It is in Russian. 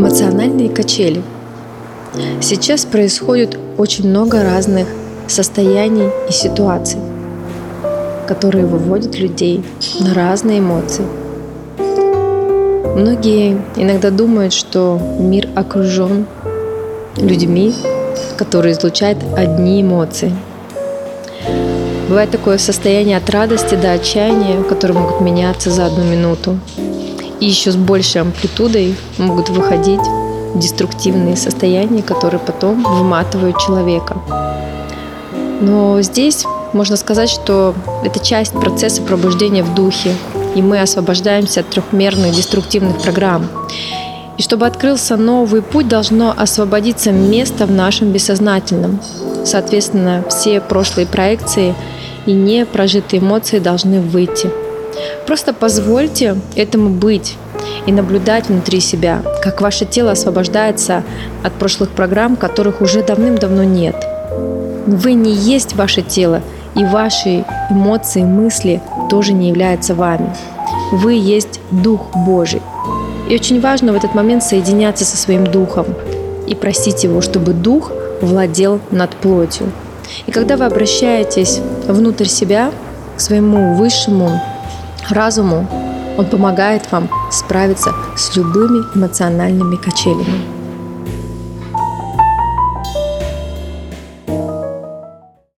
Эмоциональные качели. Сейчас происходит очень много разных состояний и ситуаций, которые выводят людей на разные эмоции. Многие иногда думают, что мир окружен людьми, которые излучают одни эмоции. Бывает такое состояние от радости до отчаяния, которые могут меняться за одну минуту. И еще с большей амплитудой могут выходить деструктивные состояния, которые потом выматывают человека. Но здесь можно сказать, что это часть процесса пробуждения в духе, и мы освобождаемся от трехмерных деструктивных программ. И чтобы открылся новый путь, должно освободиться место в нашем бессознательном. Соответственно, все прошлые проекции и непрожитые эмоции должны выйти. Просто позвольте этому быть и наблюдать внутри себя, как ваше тело освобождается от прошлых программ, которых уже давным-давно нет. Вы не есть ваше тело, и ваши эмоции, мысли тоже не являются вами. Вы есть Дух Божий. И очень важно в этот момент соединяться со своим Духом и просить Его, чтобы Дух владел над плотью. И когда вы обращаетесь внутрь себя, к своему высшему разуму, он помогает вам справиться с любыми эмоциональными качелями.